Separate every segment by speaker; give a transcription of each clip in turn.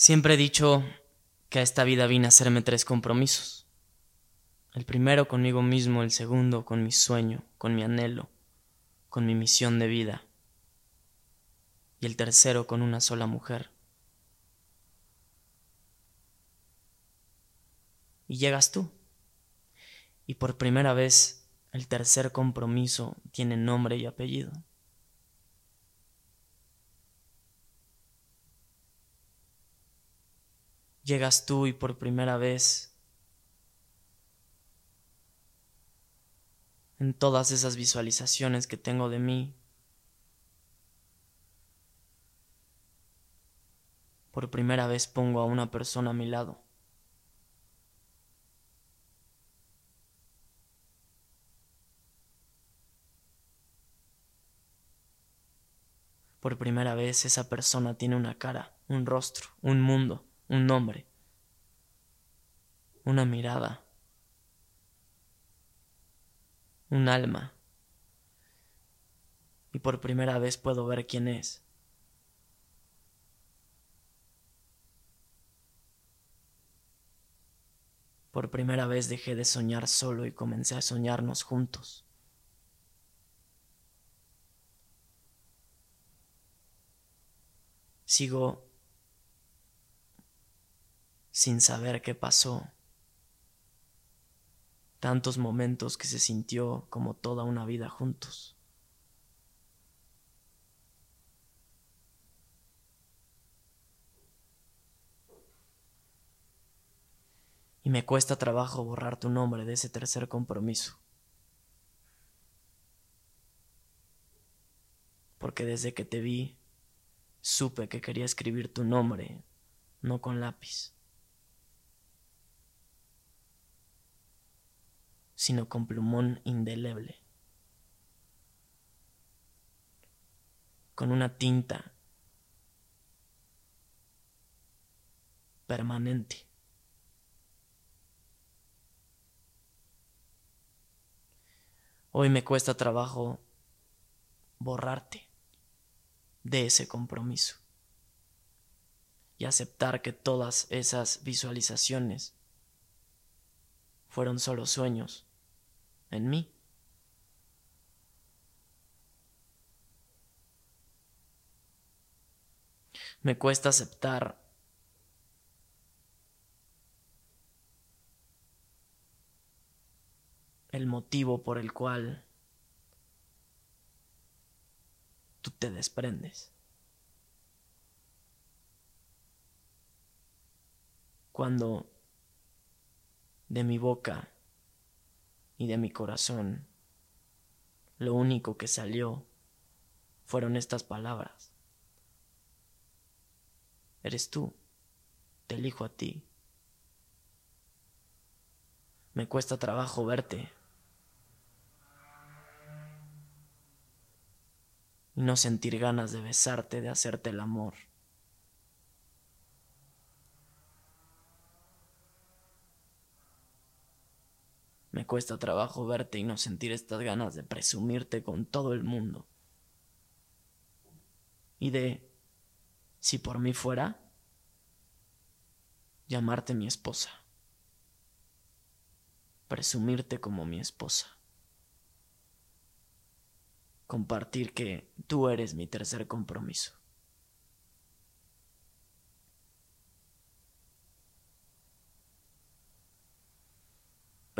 Speaker 1: Siempre he dicho que a esta vida vine a hacerme tres compromisos. El primero conmigo mismo, el segundo con mi sueño, con mi anhelo, con mi misión de vida. Y el tercero con una sola mujer. Y llegas tú. Y por primera vez el tercer compromiso tiene nombre y apellido. Llegas tú y por primera vez en todas esas visualizaciones que tengo de mí, por primera vez pongo a una persona a mi lado. Por primera vez esa persona tiene una cara, un rostro, un mundo un nombre, una mirada, un alma. Y por primera vez puedo ver quién es. Por primera vez dejé de soñar solo y comencé a soñarnos juntos. Sigo sin saber qué pasó. Tantos momentos que se sintió como toda una vida juntos. Y me cuesta trabajo borrar tu nombre de ese tercer compromiso. Porque desde que te vi, supe que quería escribir tu nombre, no con lápiz. Sino con plumón indeleble, con una tinta permanente. Hoy me cuesta trabajo borrarte de ese compromiso y aceptar que todas esas visualizaciones fueron solo sueños en mí. Me cuesta aceptar el motivo por el cual tú te desprendes. Cuando de mi boca y de mi corazón. Lo único que salió fueron estas palabras. Eres tú, te elijo a ti. Me cuesta trabajo verte y no sentir ganas de besarte, de hacerte el amor. Me cuesta trabajo verte y no sentir estas ganas de presumirte con todo el mundo. Y de, si por mí fuera, llamarte mi esposa. Presumirte como mi esposa. Compartir que tú eres mi tercer compromiso.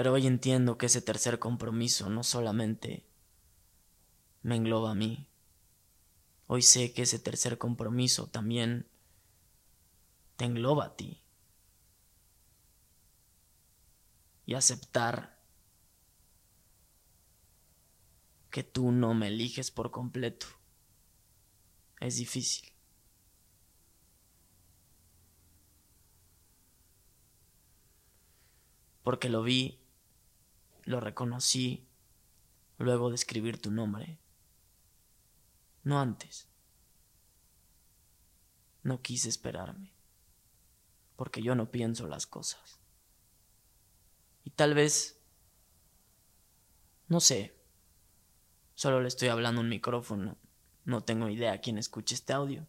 Speaker 1: Pero hoy entiendo que ese tercer compromiso no solamente me engloba a mí. Hoy sé que ese tercer compromiso también te engloba a ti. Y aceptar que tú no me eliges por completo es difícil. Porque lo vi lo reconocí luego de escribir tu nombre. No antes. No quise esperarme, porque yo no pienso las cosas. Y tal vez, no sé, solo le estoy hablando un micrófono, no tengo idea quién escuche este audio.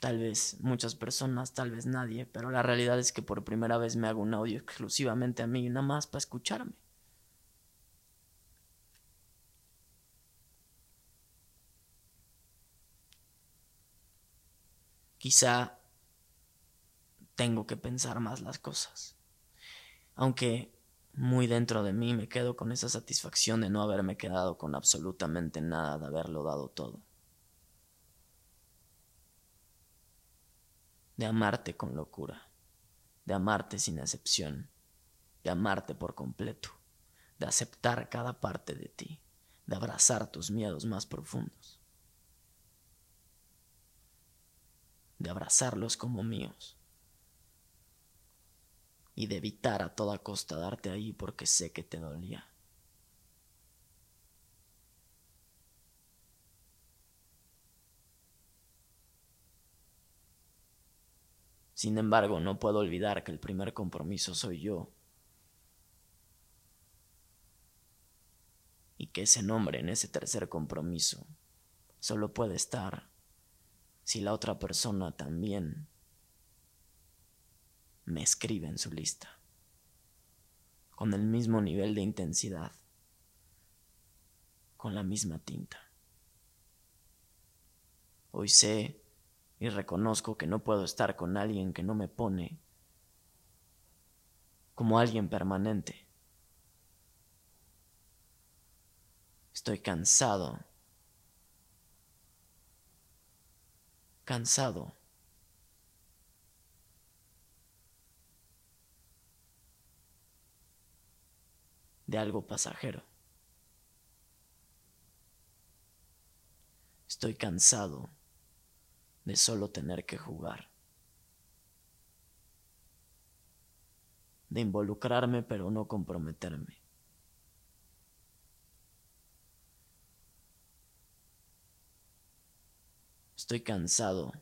Speaker 1: Tal vez muchas personas, tal vez nadie, pero la realidad es que por primera vez me hago un audio exclusivamente a mí, nada más para escucharme. Quizá tengo que pensar más las cosas. Aunque muy dentro de mí me quedo con esa satisfacción de no haberme quedado con absolutamente nada, de haberlo dado todo. De amarte con locura, de amarte sin excepción, de amarte por completo, de aceptar cada parte de ti, de abrazar tus miedos más profundos, de abrazarlos como míos y de evitar a toda costa darte ahí porque sé que te dolía. Sin embargo, no puedo olvidar que el primer compromiso soy yo. Y que ese nombre en ese tercer compromiso solo puede estar si la otra persona también me escribe en su lista, con el mismo nivel de intensidad, con la misma tinta. Hoy sé y reconozco que no puedo estar con alguien que no me pone como alguien permanente. Estoy cansado, cansado de algo pasajero. Estoy cansado de solo tener que jugar. De involucrarme pero no comprometerme. Estoy cansado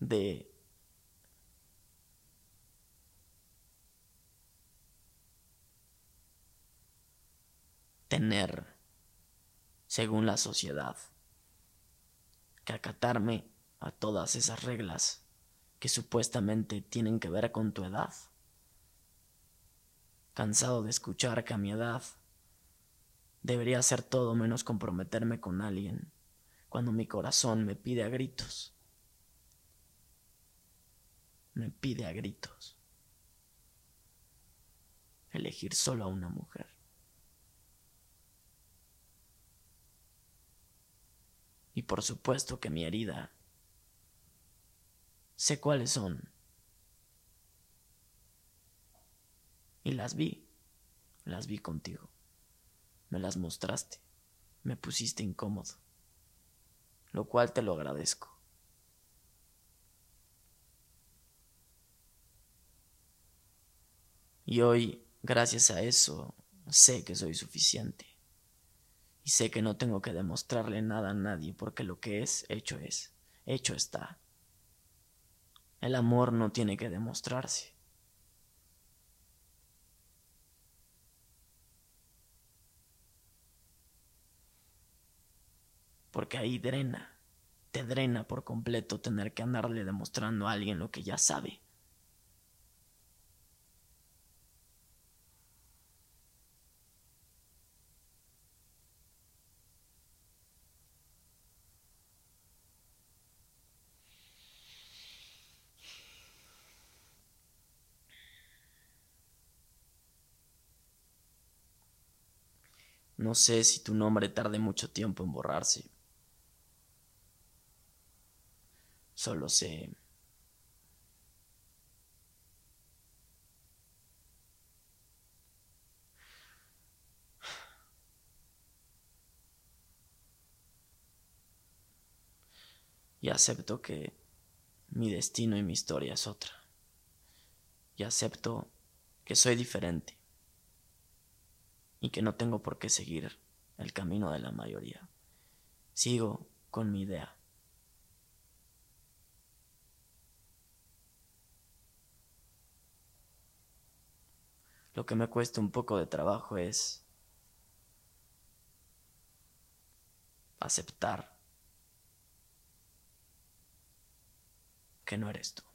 Speaker 1: de tener, según la sociedad, que acatarme a todas esas reglas que supuestamente tienen que ver con tu edad. Cansado de escuchar que a mi edad debería hacer todo menos comprometerme con alguien, cuando mi corazón me pide a gritos me pide a gritos elegir solo a una mujer. Por supuesto que mi herida, sé cuáles son. Y las vi, las vi contigo. Me las mostraste, me pusiste incómodo, lo cual te lo agradezco. Y hoy, gracias a eso, sé que soy suficiente. Y sé que no tengo que demostrarle nada a nadie porque lo que es, hecho es, hecho está. El amor no tiene que demostrarse. Porque ahí drena, te drena por completo tener que andarle demostrando a alguien lo que ya sabe. No sé si tu nombre tarde mucho tiempo en borrarse. Solo sé y acepto que mi destino y mi historia es otra. Y acepto que soy diferente y que no tengo por qué seguir el camino de la mayoría. Sigo con mi idea. Lo que me cuesta un poco de trabajo es aceptar que no eres tú.